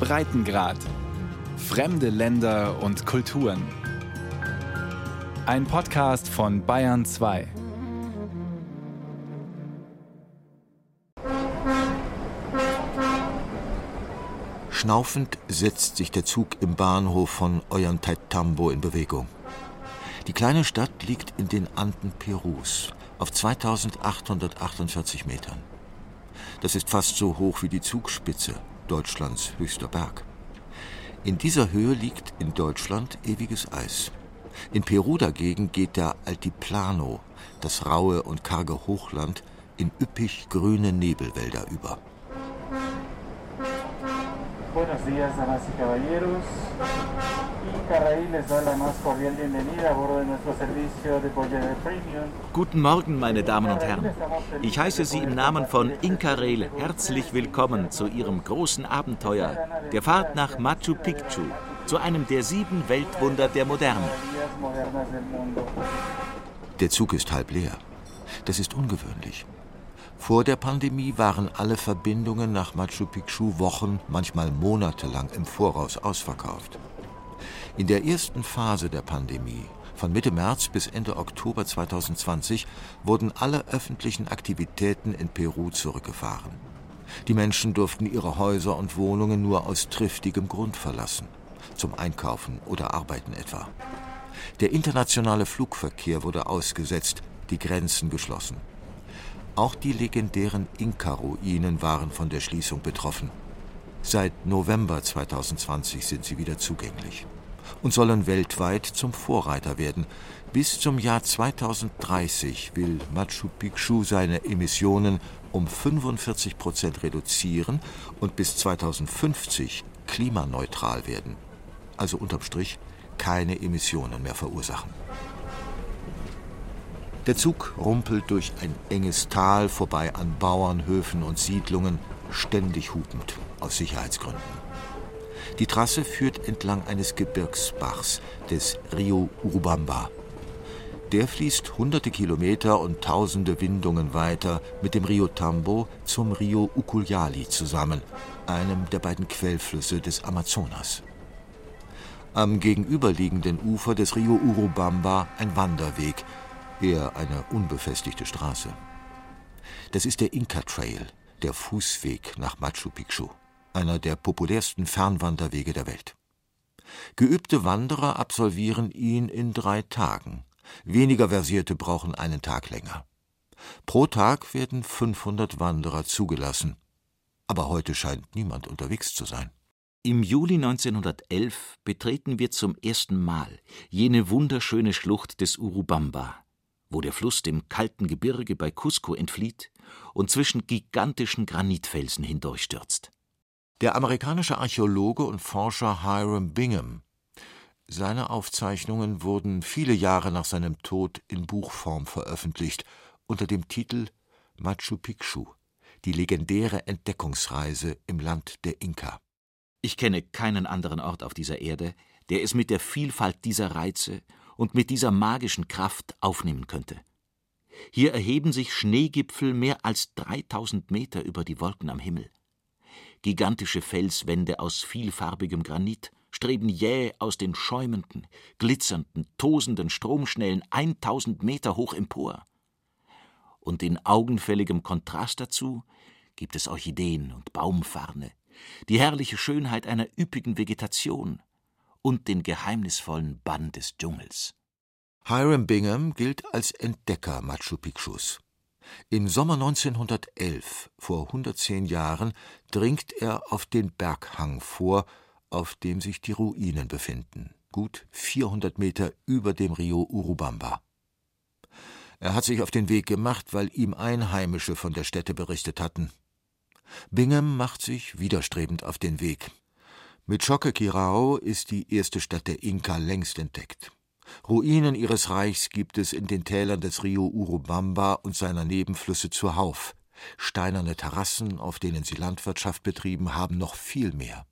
Breitengrad. Fremde Länder und Kulturen. Ein Podcast von Bayern 2. Schnaufend setzt sich der Zug im Bahnhof von Ollantaytambo in Bewegung. Die kleine Stadt liegt in den Anden Perus auf 2848 Metern. Das ist fast so hoch wie die Zugspitze, Deutschlands höchster Berg. In dieser Höhe liegt in Deutschland ewiges Eis. In Peru dagegen geht der Altiplano, das raue und karge Hochland, in üppig grüne Nebelwälder über. Buenos días, damas y caballeros. Guten Morgen, meine Damen und Herren. Ich heiße Sie im Namen von Inca Rail herzlich willkommen zu Ihrem großen Abenteuer, der Fahrt nach Machu Picchu, zu einem der sieben Weltwunder der Moderne. Der Zug ist halb leer. Das ist ungewöhnlich. Vor der Pandemie waren alle Verbindungen nach Machu Picchu Wochen, manchmal monatelang im Voraus ausverkauft. In der ersten Phase der Pandemie, von Mitte März bis Ende Oktober 2020, wurden alle öffentlichen Aktivitäten in Peru zurückgefahren. Die Menschen durften ihre Häuser und Wohnungen nur aus triftigem Grund verlassen, zum Einkaufen oder Arbeiten etwa. Der internationale Flugverkehr wurde ausgesetzt, die Grenzen geschlossen. Auch die legendären Inka-Ruinen waren von der Schließung betroffen. Seit November 2020 sind sie wieder zugänglich und sollen weltweit zum Vorreiter werden. Bis zum Jahr 2030 will Machu Picchu seine Emissionen um 45 Prozent reduzieren und bis 2050 klimaneutral werden. Also unterm Strich keine Emissionen mehr verursachen. Der Zug rumpelt durch ein enges Tal vorbei an Bauernhöfen und Siedlungen, ständig hupend, aus Sicherheitsgründen. Die Trasse führt entlang eines Gebirgsbachs, des Rio Urubamba. Der fließt hunderte Kilometer und tausende Windungen weiter mit dem Rio Tambo zum Rio Ucayali zusammen, einem der beiden Quellflüsse des Amazonas. Am gegenüberliegenden Ufer des Rio Urubamba ein Wanderweg, eher eine unbefestigte Straße. Das ist der Inca Trail, der Fußweg nach Machu Picchu, einer der populärsten Fernwanderwege der Welt. Geübte Wanderer absolvieren ihn in drei Tagen. Weniger Versierte brauchen einen Tag länger. Pro Tag werden 500 Wanderer zugelassen. Aber heute scheint niemand unterwegs zu sein. Im Juli 1911 betreten wir zum ersten Mal jene wunderschöne Schlucht des Urubamba, wo der Fluss dem kalten Gebirge bei Cusco entflieht und zwischen gigantischen Granitfelsen hindurchstürzt. Der amerikanische Archäologe und Forscher Hiram Bingham. Seine Aufzeichnungen wurden viele Jahre nach seinem Tod in Buchform veröffentlicht unter dem Titel Machu Picchu, die legendäre Entdeckungsreise im Land der Inka. Ich kenne keinen anderen Ort auf dieser Erde, der es mit der Vielfalt dieser Reize und mit dieser magischen Kraft aufnehmen könnte. Hier erheben sich Schneegipfel mehr als 3000 Meter über die Wolken am Himmel. Gigantische Felswände aus vielfarbigem Granit streben jäh aus den schäumenden, glitzernden, tosenden Stromschnellen 1000 Meter hoch empor. Und in augenfälligem Kontrast dazu gibt es Orchideen und Baumfarne, die herrliche Schönheit einer üppigen Vegetation und den geheimnisvollen Bann des Dschungels. Hiram Bingham gilt als Entdecker Machu Picchus. Im Sommer 1911, vor 110 Jahren, dringt er auf den Berghang vor, auf dem sich die Ruinen befinden, gut 400 Meter über dem Rio Urubamba. Er hat sich auf den Weg gemacht, weil ihm Einheimische von der Stätte berichtet hatten. Bingham macht sich widerstrebend auf den Weg. Mit Choquequirao ist die erste Stadt der Inka längst entdeckt. Ruinen ihres Reichs gibt es in den Tälern des Rio Urubamba und seiner Nebenflüsse zuhauf. Steinerne Terrassen, auf denen sie Landwirtschaft betrieben haben, noch viel mehr.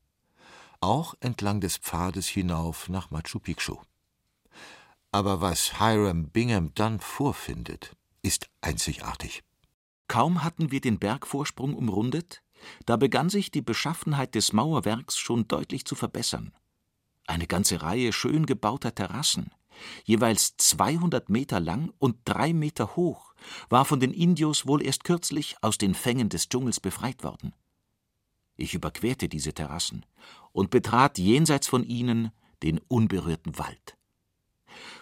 Auch entlang des Pfades hinauf nach Machu Picchu. Aber was Hiram Bingham dann vorfindet, ist einzigartig. Kaum hatten wir den Bergvorsprung umrundet, Da begann sich die Beschaffenheit des Mauerwerks schon deutlich zu verbessern. Eine ganze Reihe schön gebauter Terrassen, jeweils 200 Meter lang und drei Meter hoch, war von den Indios wohl erst kürzlich aus den Fängen des Dschungels befreit worden. Ich überquerte diese Terrassen und betrat jenseits von ihnen den unberührten Wald.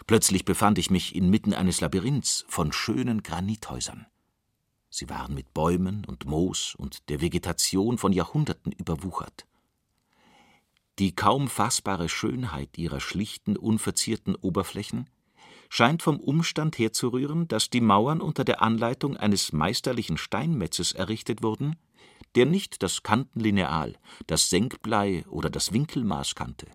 Plötzlich befand ich mich inmitten eines Labyrinths von schönen Granithäusern. Sie waren mit Bäumen und Moos und der Vegetation von Jahrhunderten überwuchert. Die kaum fassbare Schönheit ihrer schlichten, unverzierten Oberflächen scheint vom Umstand herzurühren, dass die Mauern unter der Anleitung eines meisterlichen Steinmetzes errichtet wurden, der nicht das Kantenlineal, das Senkblei oder das Winkelmaß kannte.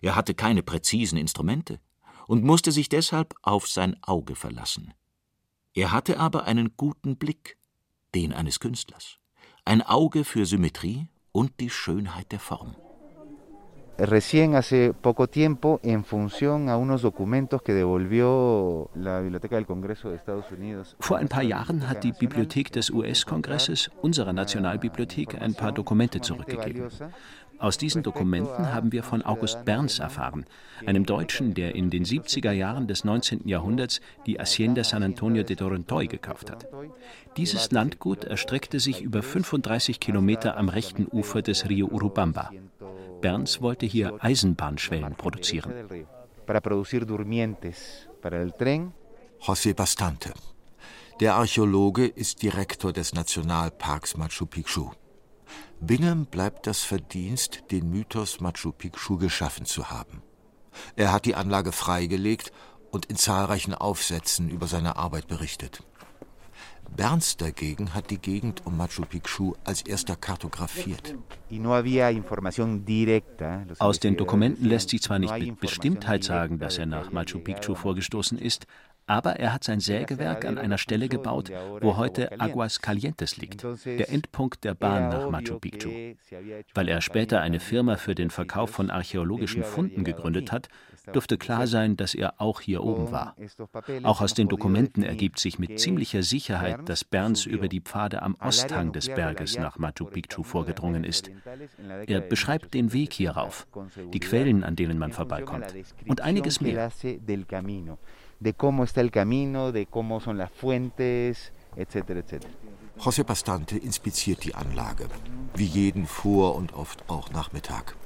Er hatte keine präzisen Instrumente und musste sich deshalb auf sein Auge verlassen. Er hatte aber einen guten Blick, den eines Künstlers, ein Auge für Symmetrie und die Schönheit der Form. Recién hace poco tiempo en función a unos documentos que devolvió la Biblioteca del Congreso de Estados Unidos. Vor ein paar Jahren hat die Bibliothek des US-Kongresses unserer Nationalbibliothek ein paar Dokumente zurückgegeben. Aus diesen Dokumenten haben wir von August Berns erfahren, einem Deutschen, der in den 70er Jahren des 19. Jahrhunderts die Hacienda San Antonio de Torontoy gekauft hat. Dieses Landgut erstreckte sich über 35 Kilometer am rechten Ufer des Rio Urubamba. Berns wollte hier Eisenbahnschwellen produzieren. José Bastante. Der Archäologe ist Direktor des Nationalparks Machu Picchu. Bingham bleibt das Verdienst, den Mythos Machu Picchu geschaffen zu haben. Er hat die Anlage freigelegt und in zahlreichen Aufsätzen über seine Arbeit berichtet. Berns dagegen hat die Gegend um Machu Picchu als erster kartografiert. Aus den Dokumenten lässt sich zwar nicht mit Bestimmtheit sagen, dass er nach Machu Picchu vorgestoßen ist, aber er hat sein Sägewerk an einer Stelle gebaut, wo heute Aguas Calientes liegt, der Endpunkt der Bahn nach Machu Picchu. Weil er später eine Firma für den Verkauf von archäologischen Funden gegründet hat, dürfte klar sein, dass er auch hier oben war. Auch aus den Dokumenten ergibt sich mit ziemlicher Sicherheit, dass Berns über die Pfade am Osthang des Berges nach Machu Picchu vorgedrungen ist. Er beschreibt den Weg hierauf, die Quellen, an denen man vorbeikommt und einiges mehr de cómo está el camino, de cómo son las fuentes, etcétera, etcétera. José Bastante inspiziert die Anlage, wie jeden Vor- und oft auch Nachmittag.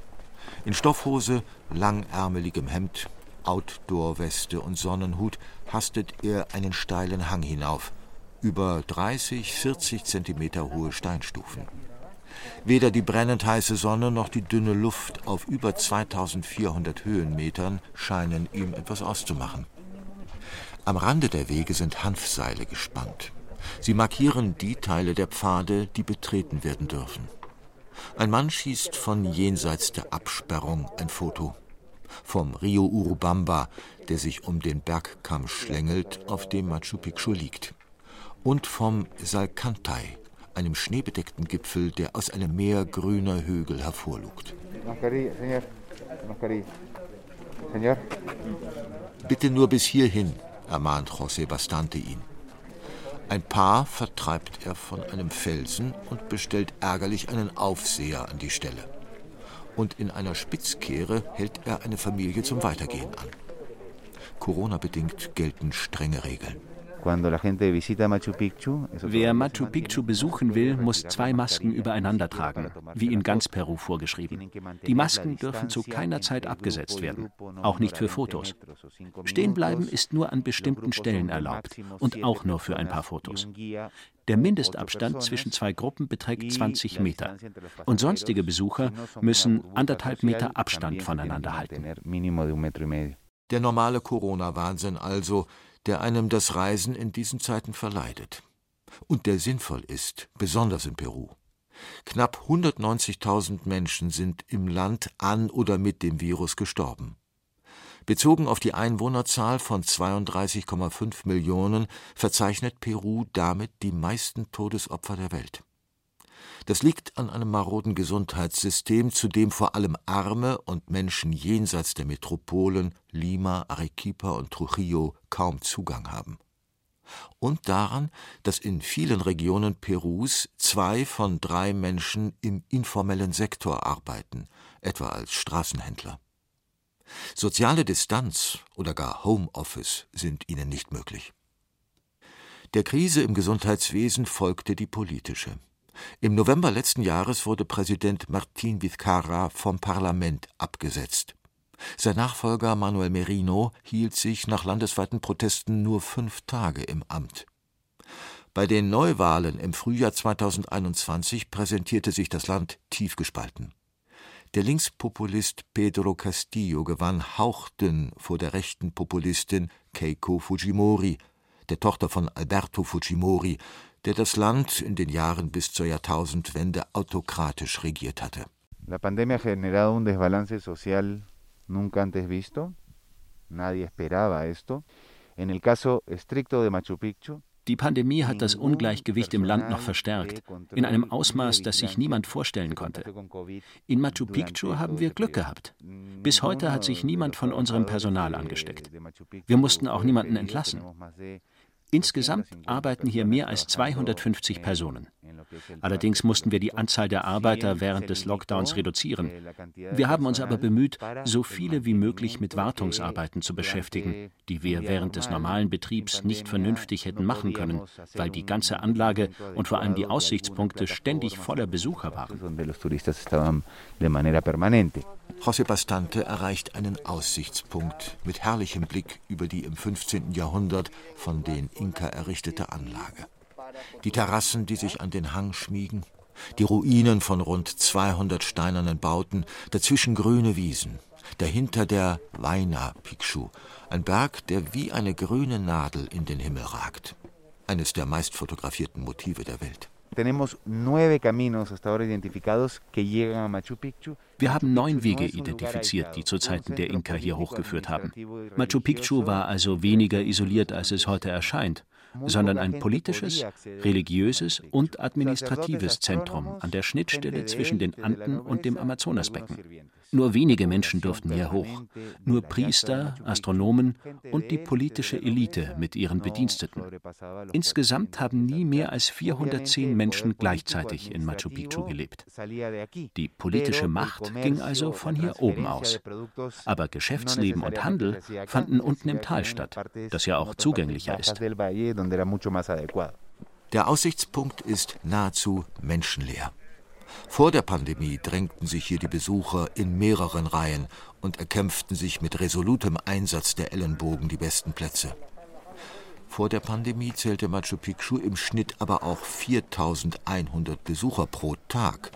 In Stoffhose, langärmeligem Hemd, Outdoor-Weste und Sonnenhut hastet er einen steilen Hang hinauf, über 30, 40 Zentimeter hohe Steinstufen. Weder die brennend heiße Sonne noch die dünne Luft auf über 2400 Höhenmetern scheinen ihm etwas auszumachen. Am Rande der Wege sind Hanfseile gespannt. Sie markieren die Teile der Pfade, die betreten werden dürfen. Ein Mann schießt von jenseits der Absperrung ein Foto. Vom Rio Urubamba, der sich um den Bergkamm schlängelt, auf dem Machu Picchu liegt. Und vom Salcantay, einem schneebedeckten Gipfel, der aus einem Meer grüner Hügel hervorlugt. Bitte nur bis hierhin, ermahnt José Bastante ihn. Ein Paar vertreibt er von einem Felsen und bestellt ärgerlich einen Aufseher an die Stelle. Und in einer Spitzkehre hält er eine Familie zum Weitergehen an. Corona-bedingt gelten strenge Regeln. Wer Machu Picchu besuchen will, muss zwei Masken übereinander tragen, wie in ganz Peru vorgeschrieben. Die Masken dürfen zu keiner Zeit abgesetzt werden, auch nicht für Fotos. Stehenbleiben ist nur an bestimmten Stellen erlaubt und auch nur für ein paar Fotos. Der Mindestabstand zwischen zwei Gruppen beträgt 20 Meter und sonstige Besucher müssen anderthalb Meter Abstand voneinander halten. Der normale Corona-Wahnsinn also, der einem das Reisen in diesen Zeiten verleidet. Und der sinnvoll ist, besonders in Peru. Knapp 190.000 Menschen sind im Land an oder mit dem Virus gestorben. Bezogen auf die Einwohnerzahl von 32,5 Millionen verzeichnet Peru damit die meisten Todesopfer der Welt. Das liegt an einem maroden Gesundheitssystem, zu dem vor allem Arme und Menschen jenseits der Metropolen Lima, Arequipa und Trujillo kaum Zugang haben. und daran, dass in vielen Regionen Perus zwei von drei Menschen im informellen Sektor arbeiten, etwa als Straßenhändler. Soziale Distanz oder gar Homeoffice sind ihnen nicht möglich. Der Krise im Gesundheitswesen folgte die politische. Im November letzten Jahres wurde Präsident Martin Vizcarra vom Parlament abgesetzt. Sein Nachfolger Manuel Merino hielt sich nach landesweiten Protesten nur fünf Tage im Amt. Bei den Neuwahlen im Frühjahr 2021 präsentierte sich das Land tief gespalten. Der Linkspopulist Pedro Castillo gewann hauchdünn vor der rechten Populistin Keiko Fujimori, der Tochter von Alberto Fujimori, der das Land in den Jahren bis zur Jahrtausendwende autokratisch regiert hatte. La pandemia ha generado un desbalance social nunca antes visto. Nadie esperaba esto. En el caso estricto de Machu Picchu, die Pandemie hat das Ungleichgewicht im Land noch verstärkt, in einem Ausmaß, das sich niemand vorstellen konnte. In Machu Picchu haben wir Glück gehabt. Bis heute hat sich niemand von unserem Personal angesteckt. Wir mussten auch niemanden entlassen. Insgesamt arbeiten hier mehr als 250 Personen. Allerdings mussten wir die Anzahl der Arbeiter während des Lockdowns reduzieren. Wir haben uns aber bemüht, so viele wie möglich mit Wartungsarbeiten zu beschäftigen, die wir während des normalen Betriebs nicht vernünftig hätten machen können, weil die ganze Anlage und vor allem die Aussichtspunkte ständig voller Besucher waren. José Bastante erreicht einen Aussichtspunkt mit herrlichem Blick über die im 15. Jahrhundert von den Inka errichtete Anlage. Die Terrassen, die sich an den Hang schmiegen, die Ruinen von rund 200 steinernen Bauten, dazwischen grüne Wiesen, dahinter der Waina Pikshu, ein Berg, der wie eine grüne Nadel in den Himmel ragt. Eines der meistfotografierten Motive der Welt. Wir haben neun Wege identifiziert, die zu Zeiten der Inka hier hochgeführt haben. Machu Picchu war also weniger isoliert, als es heute erscheint sondern ein politisches, religiöses und administratives Zentrum an der Schnittstelle zwischen den Anden und dem Amazonasbecken. Nur wenige Menschen durften hier hoch, nur Priester, Astronomen und die politische Elite mit ihren Bediensteten. Insgesamt haben nie mehr als 410 Menschen gleichzeitig in Machu Picchu gelebt. Die politische Macht ging also von hier oben aus. Aber Geschäftsleben und Handel fanden unten im Tal statt, das ja auch zugänglicher ist. Der Aussichtspunkt ist nahezu menschenleer. Vor der Pandemie drängten sich hier die Besucher in mehreren Reihen und erkämpften sich mit resolutem Einsatz der Ellenbogen die besten Plätze. Vor der Pandemie zählte Machu Picchu im Schnitt aber auch 4100 Besucher pro Tag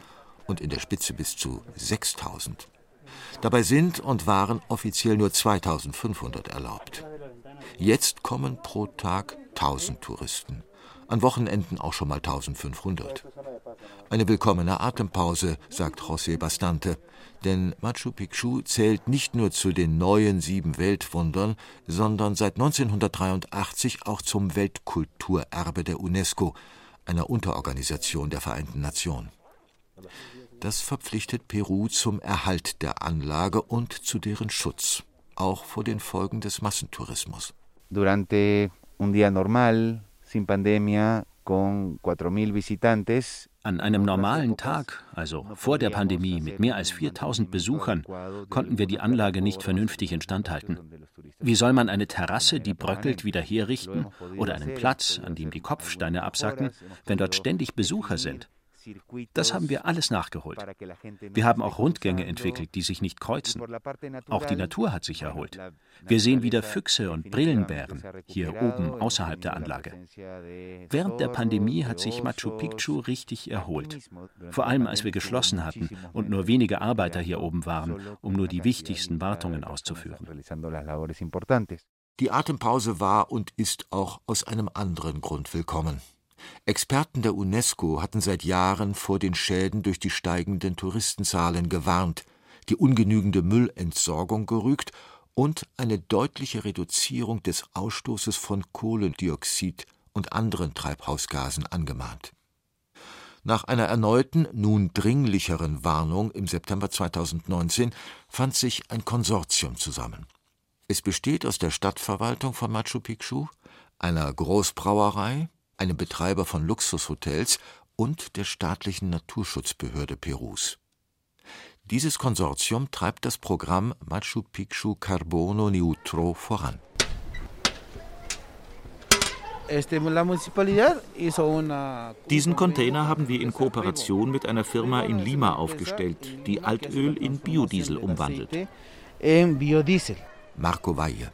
und in der Spitze bis zu 6000. Dabei sind und waren offiziell nur 2500 erlaubt. Jetzt kommen pro Tag 1000 Touristen, an Wochenenden auch schon mal 1500. Eine willkommene Atempause, sagt José Bastante, denn Machu Picchu zählt nicht nur zu den neuen sieben Weltwundern, sondern seit 1983 auch zum Weltkulturerbe der UNESCO, einer Unterorganisation der Vereinten Nationen. Das verpflichtet Peru zum Erhalt der Anlage und zu deren Schutz, auch vor den Folgen des Massentourismus. Durante un día normal, sin pandemia, con 4.000 visitantes, an einem normalen Tag, also vor der Pandemie mit mehr als 4000 Besuchern, konnten wir die Anlage nicht vernünftig instand halten. Wie soll man eine Terrasse, die bröckelt, wieder herrichten oder einen Platz, an dem die Kopfsteine absacken, wenn dort ständig Besucher sind? Das haben wir alles nachgeholt. Wir haben auch Rundgänge entwickelt, die sich nicht kreuzen. Auch die Natur hat sich erholt. Wir sehen wieder Füchse und Brillenbären hier oben außerhalb der Anlage. Während der Pandemie hat sich Machu Picchu richtig erholt. Vor allem als wir geschlossen hatten und nur wenige Arbeiter hier oben waren, um nur die wichtigsten Wartungen auszuführen. Die Atempause war und ist auch aus einem anderen Grund willkommen. Experten der UNESCO hatten seit Jahren vor den Schäden durch die steigenden Touristenzahlen gewarnt, die ungenügende Müllentsorgung gerügt und eine deutliche Reduzierung des Ausstoßes von Kohlendioxid und anderen Treibhausgasen angemahnt. Nach einer erneuten, nun dringlicheren Warnung im September 2019 fand sich ein Konsortium zusammen. Es besteht aus der Stadtverwaltung von Machu Picchu, einer Großbrauerei, einem Betreiber von Luxushotels und der staatlichen Naturschutzbehörde Perus. Dieses Konsortium treibt das Programm Machu Picchu Carbono Neutro voran. Diesen Container haben wir in Kooperation mit einer Firma in Lima aufgestellt, die Altöl in Biodiesel umwandelt. Marco Valle,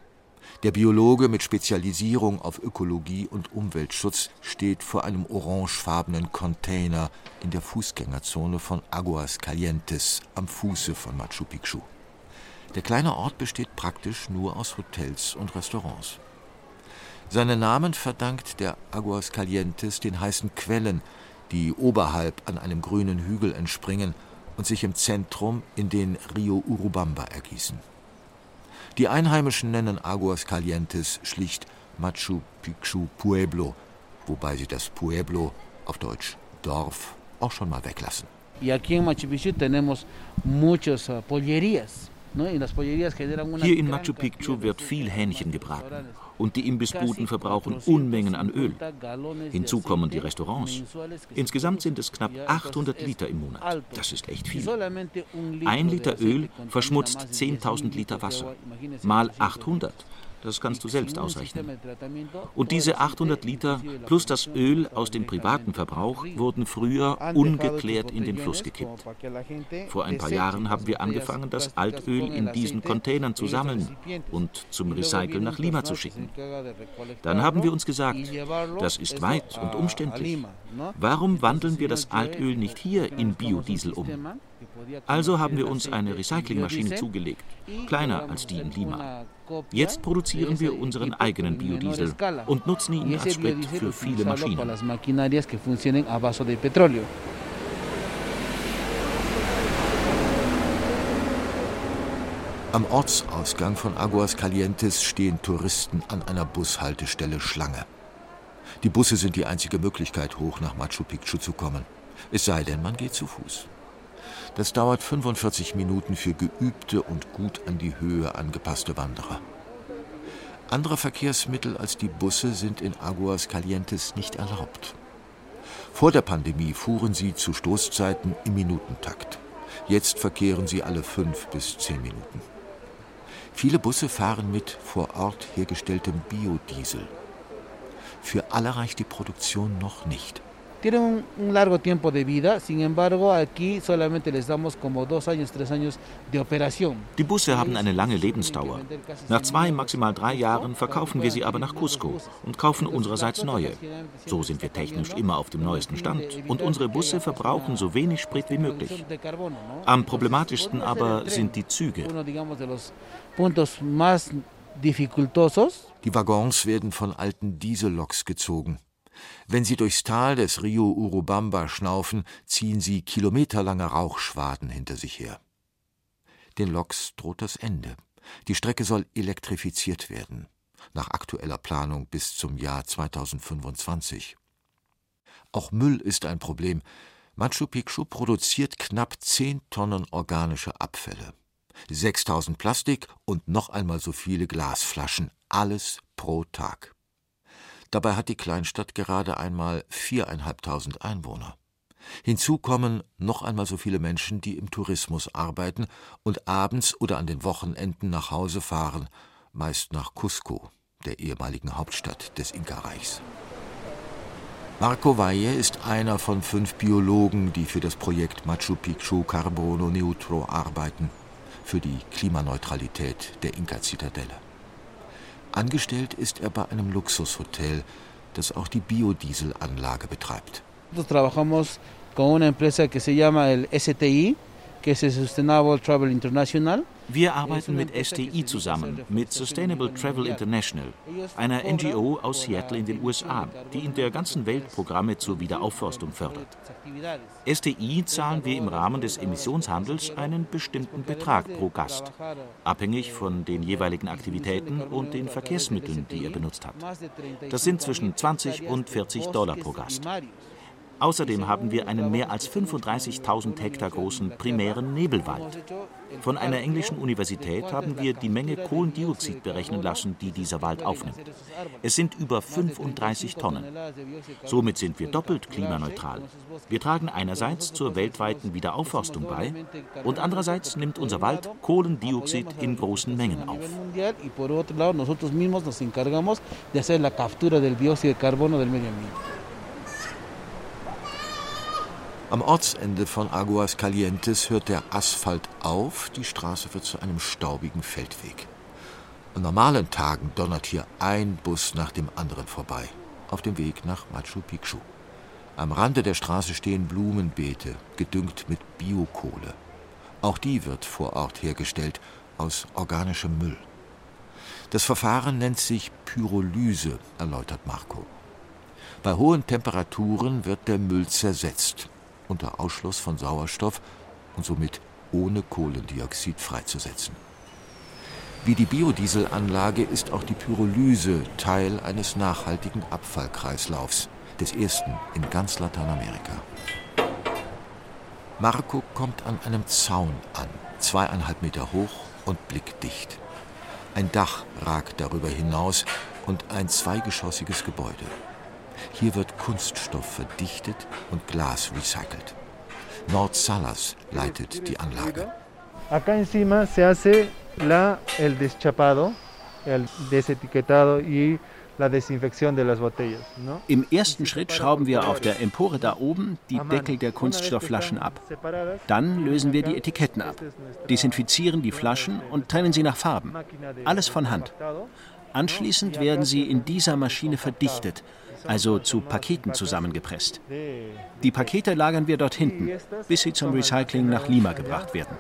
der Biologe mit Spezialisierung auf Ökologie und Umweltschutz, steht vor einem orangefarbenen Container in der Fußgängerzone von Aguas Calientes am Fuße von Machu Picchu. Der kleine Ort besteht praktisch nur aus Hotels und Restaurants. Seinen Namen verdankt der Aguas Calientes den heißen Quellen, die oberhalb an einem grünen Hügel entspringen und sich im Zentrum in den Rio Urubamba ergießen. Die Einheimischen nennen Aguas Calientes schlicht Machu Picchu Pueblo, wobei sie das Pueblo, auf Deutsch Dorf, auch schon mal weglassen. Y aquí en Machu Picchu tenemos muchas uh, pollerías. Hier in Machu Picchu wird viel Hähnchen gebraten und die Imbissbuden verbrauchen Unmengen an Öl. Hinzu kommen die Restaurants. Insgesamt sind es knapp 800 Liter im Monat. Das ist echt viel. Ein Liter Öl verschmutzt 10.000 Liter Wasser. Mal 800. Das kannst du selbst ausrechnen. Und diese 800 Liter plus das Öl aus dem privaten Verbrauch wurden früher ungeklärt in den Fluss gekippt. Vor ein paar Jahren haben wir angefangen, das Altöl in diesen Containern zu sammeln und zum Recyceln nach Lima zu schicken. Dann haben wir uns gesagt, das ist weit und umständlich. Warum wandeln wir das Altöl nicht hier in Biodiesel um? Also haben wir uns eine Recyclingmaschine zugelegt, kleiner als die in Lima. Jetzt produzieren wir unseren eigenen Biodiesel und nutzen ihn als Sprit für viele Maschinen. Am Ortsausgang von Aguas Calientes stehen Touristen an einer Bushaltestelle Schlange. Die Busse sind die einzige Möglichkeit, hoch nach Machu Picchu zu kommen. Es sei denn, man geht zu Fuß. Das dauert 45 Minuten für geübte und gut an die Höhe angepasste Wanderer. Andere Verkehrsmittel als die Busse sind in Aguas Calientes nicht erlaubt. Vor der Pandemie fuhren sie zu Stoßzeiten im Minutentakt. Jetzt verkehren sie alle fünf bis zehn Minuten. Viele Busse fahren mit vor Ort hergestelltem Biodiesel. Für alle reicht die Produktion noch nicht tienen un, un, largo tiempo de vida, sin embargo aquí solamente les damos como dos años, tres años de operación. Die Busse haben eine lange Lebensdauer. Nach zwei, maximal drei Jahren verkaufen wir sie aber nach Cusco und kaufen unsererseits neue. So sind wir technisch immer auf dem neuesten Stand und unsere Busse verbrauchen so wenig Sprit wie möglich. Am problematischsten aber sind die Züge. Die Waggons werden von alten Dieselloks gezogen. Wenn sie durchs Tal des Rio Urubamba schnaufen, ziehen sie kilometerlange Rauchschwaden hinter sich her. Den Loks droht das Ende. Die Strecke soll elektrifiziert werden, nach aktueller Planung bis zum Jahr 2025. Auch Müll ist ein Problem. Machu Picchu produziert knapp 10 Tonnen organische Abfälle. 6000 Plastik und noch einmal so viele Glasflaschen, alles pro Tag. Dabei hat die Kleinstadt gerade einmal viereinhalbtausend Einwohner. Hinzu kommen noch einmal so viele Menschen, die im Tourismus arbeiten und abends oder an den Wochenenden nach Hause fahren, meist nach Cusco, der ehemaligen Hauptstadt des Inka-Reichs. Marco Valle ist einer von fünf Biologen, die für das Projekt Machu Picchu Carbono Neutro arbeiten, für die Klimaneutralität der Inka-Zitadelle. Angestellt ist er bei einem Luxushotel, das auch die Biodieselanlage betreibt. Wir trabajamos con una empresa que se llama Wir arbeiten mit STI zusammen, mit Sustainable Travel International, einer NGO aus Seattle in den USA, die in der ganzen Welt Programme zur Wiederaufforstung fördert. STI zahlen wir im Rahmen des Emissionshandels einen bestimmten Betrag pro Gast, abhängig von den jeweiligen Aktivitäten und den Verkehrsmitteln, die er benutzt hat. Das sind zwischen 20 und 40 Dollar pro Gast. Außerdem haben wir einen mehr als 35.000 Hektar großen primären Nebelwald. Von einer englischen Universität haben wir die Menge Kohlendioxid berechnen lassen, die dieser Wald aufnimmt. Es sind über 35 Tonnen. Somit sind wir doppelt klimaneutral. Wir tragen einerseits zur weltweiten Wiederaufforstung bei und andererseits nimmt unser Wald Kohlendioxid in großen Mengen auf. Am Ortsende von Aguas Calientes hört der Asphalt auf, die Straße wird zu einem staubigen Feldweg. An normalen Tagen donnert hier ein Bus nach dem anderen vorbei, auf dem Weg nach Machu Picchu. Am Rande der Straße stehen Blumenbeete, gedüngt mit Biokohle. Auch die wird vor Ort hergestellt, aus organischem Müll. Das Verfahren nennt sich Pyrolyse, erläutert Marco. Bei hohen Temperaturen wird der Müll zersetzt unter Ausschluss von Sauerstoff und somit ohne Kohlendioxid freizusetzen. Wie die Biodieselanlage ist auch die Pyrolyse Teil eines nachhaltigen Abfallkreislaufs, des ersten in ganz Lateinamerika. Marco kommt an einem Zaun an, zweieinhalb Meter hoch und blickdicht. Ein Dach ragt darüber hinaus und ein zweigeschossiges Gebäude. Hier wird Kunststoff verdichtet und Glas recycelt. Nord Salas leitet die Anlage. Acá encima se hace la, el deschapado, el desetiquetado y Im ersten Schritt schrauben wir auf der Empore da oben die Deckel der Kunststoffflaschen ab. Dann lösen wir die Etiketten ab, desinfizieren die Flaschen und trennen sie nach Farben. Alles von Hand. Anschließend werden sie in dieser Maschine verdichtet, also zu Paketen zusammengepresst. Die Pakete lagern wir dort hinten, bis sie zum Recycling nach Lima gebracht werden.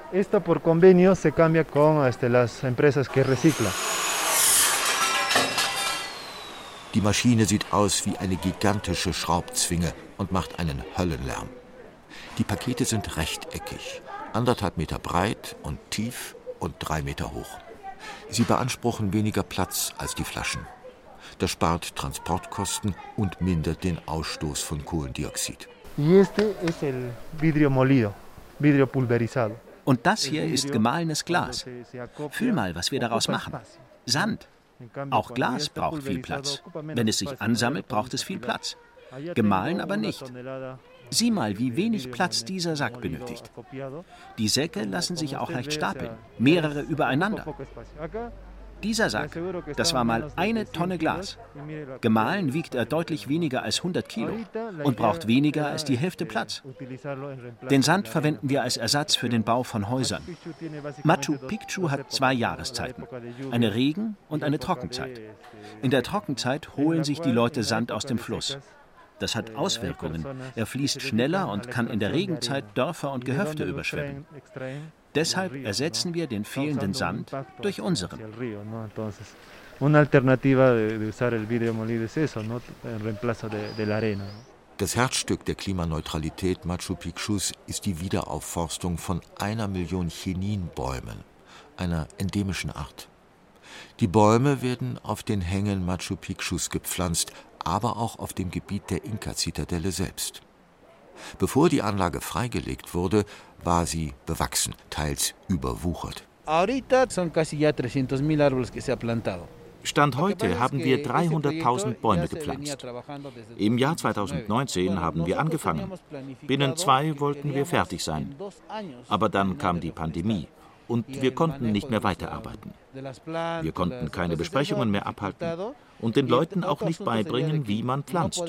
Die Maschine sieht aus wie eine gigantische Schraubzwinge und macht einen Höllenlärm. Die Pakete sind rechteckig, anderthalb Meter breit und tief und drei Meter hoch. Sie beanspruchen weniger Platz als die Flaschen. Das spart Transportkosten und mindert den Ausstoß von Kohlendioxid. Und das hier ist gemahlenes Glas. Fühl mal, was wir daraus machen. Sand. Auch Glas braucht viel Platz. Wenn es sich ansammelt, braucht es viel Platz. Gemahlen aber nicht. Sieh mal, wie wenig Platz dieser Sack benötigt. Die Säcke lassen sich auch leicht stapeln, mehrere übereinander. Dieser Sack, das war mal eine Tonne Glas. Gemahlen wiegt er deutlich weniger als 100 Kilo und braucht weniger als die Hälfte Platz. Den Sand verwenden wir als Ersatz für den Bau von Häusern. Machu Picchu hat zwei Jahreszeiten, eine Regen- und eine Trockenzeit. In der Trockenzeit holen sich die Leute Sand aus dem Fluss. Das hat Auswirkungen. Er fließt schneller und kann in der Regenzeit Dörfer und Gehöfte überschwemmen. Deshalb ersetzen wir den fehlenden Sand durch unseren. Das Herzstück der Klimaneutralität Machu Picchus ist die Wiederaufforstung von einer Million Cheninbäumen, einer endemischen Art. Die Bäume werden auf den Hängen Machu Picchus gepflanzt, aber auch auf dem Gebiet der Inka-Zitadelle selbst. Bevor die Anlage freigelegt wurde, war sie bewachsen, teils überwuchert. Stand heute haben wir 300.000 Bäume gepflanzt. Im Jahr 2019 haben wir angefangen. Binnen zwei wollten wir fertig sein. Aber dann kam die Pandemie und wir konnten nicht mehr weiterarbeiten. Wir konnten keine Besprechungen mehr abhalten und den Leuten auch nicht beibringen, wie man pflanzt.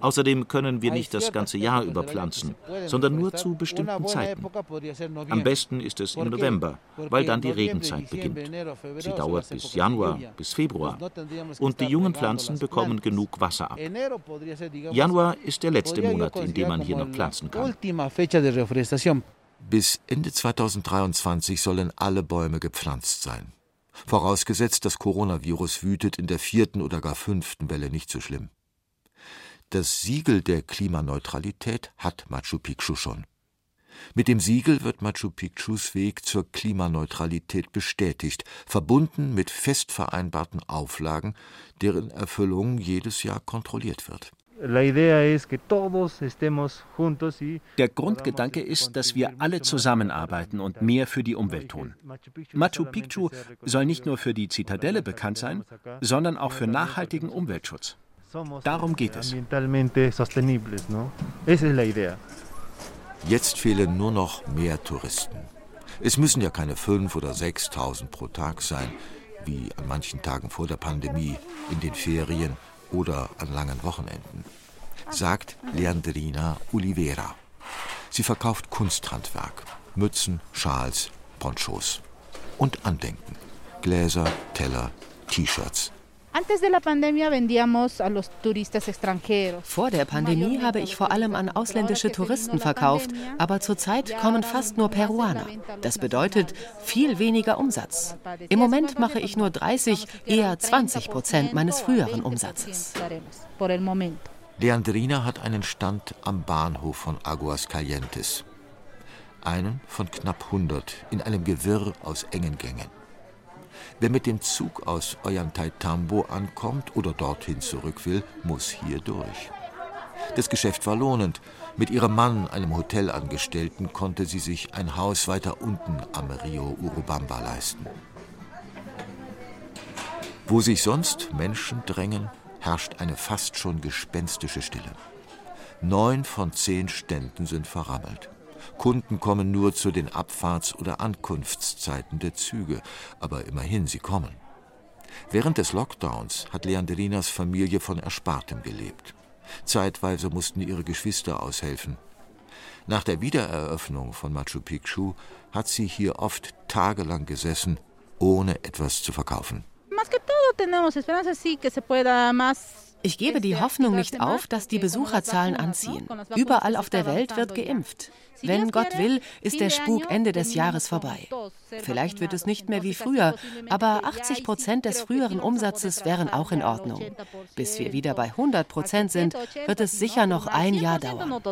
Außerdem können wir nicht das ganze Jahr über pflanzen, sondern nur zu bestimmten Zeiten. Am besten ist es im November, weil dann die Regenzeit beginnt. Sie dauert bis Januar, bis Februar. Und die jungen Pflanzen bekommen genug Wasser ab. Januar ist der letzte Monat, in dem man hier noch pflanzen kann. Bis Ende 2023 sollen alle Bäume gepflanzt sein. Vorausgesetzt, das Coronavirus wütet in der vierten oder gar fünften Welle nicht so schlimm. Das Siegel der Klimaneutralität hat Machu Picchu schon. Mit dem Siegel wird Machu Picchus Weg zur Klimaneutralität bestätigt, verbunden mit fest vereinbarten Auflagen, deren Erfüllung jedes Jahr kontrolliert wird. Der Grundgedanke ist, dass wir alle zusammenarbeiten und mehr für die Umwelt tun. Machu Picchu soll nicht nur für die Zitadelle bekannt sein, sondern auch für nachhaltigen Umweltschutz. Darum geht es. Jetzt fehlen nur noch mehr Touristen. Es müssen ja keine 5.000 oder 6.000 pro Tag sein, wie an manchen Tagen vor der Pandemie, in den Ferien oder an langen Wochenenden, sagt Leandrina Oliveira. Sie verkauft Kunsthandwerk, Mützen, Schals, Ponchos und Andenken, Gläser, Teller, T-Shirts. Vor der Pandemie habe ich vor allem an ausländische Touristen verkauft, aber zurzeit kommen fast nur Peruaner. Das bedeutet viel weniger Umsatz. Im Moment mache ich nur 30, eher 20 Prozent meines früheren Umsatzes. Leandrina hat einen Stand am Bahnhof von Aguas Calientes. Einen von knapp 100 in einem Gewirr aus engen Gängen. Wer mit dem Zug aus Ollantaytambo ankommt oder dorthin zurück will, muss hier durch. Das Geschäft war lohnend. Mit ihrem Mann, einem Hotelangestellten, konnte sie sich ein Haus weiter unten am Rio Urubamba leisten. Wo sich sonst Menschen drängen, herrscht eine fast schon gespenstische Stille. Neun von zehn Ständen sind verrammelt. Kunden kommen nur zu den Abfahrts- oder Ankunftszeiten der Züge, aber immerhin, sie kommen. Während des Lockdowns hat Leandrinas Familie von Erspartem gelebt. Zeitweise mussten ihre Geschwister aushelfen. Nach der Wiedereröffnung von Machu Picchu hat sie hier oft tagelang gesessen, ohne etwas zu verkaufen. Ich gebe die Hoffnung nicht auf, dass die Besucherzahlen anziehen. Überall auf der Welt wird geimpft. Wenn Gott will, ist der Spuk Ende des Jahres vorbei. Vielleicht wird es nicht mehr wie früher, aber 80 Prozent des früheren Umsatzes wären auch in Ordnung. Bis wir wieder bei 100 Prozent sind, wird es sicher noch ein Jahr dauern.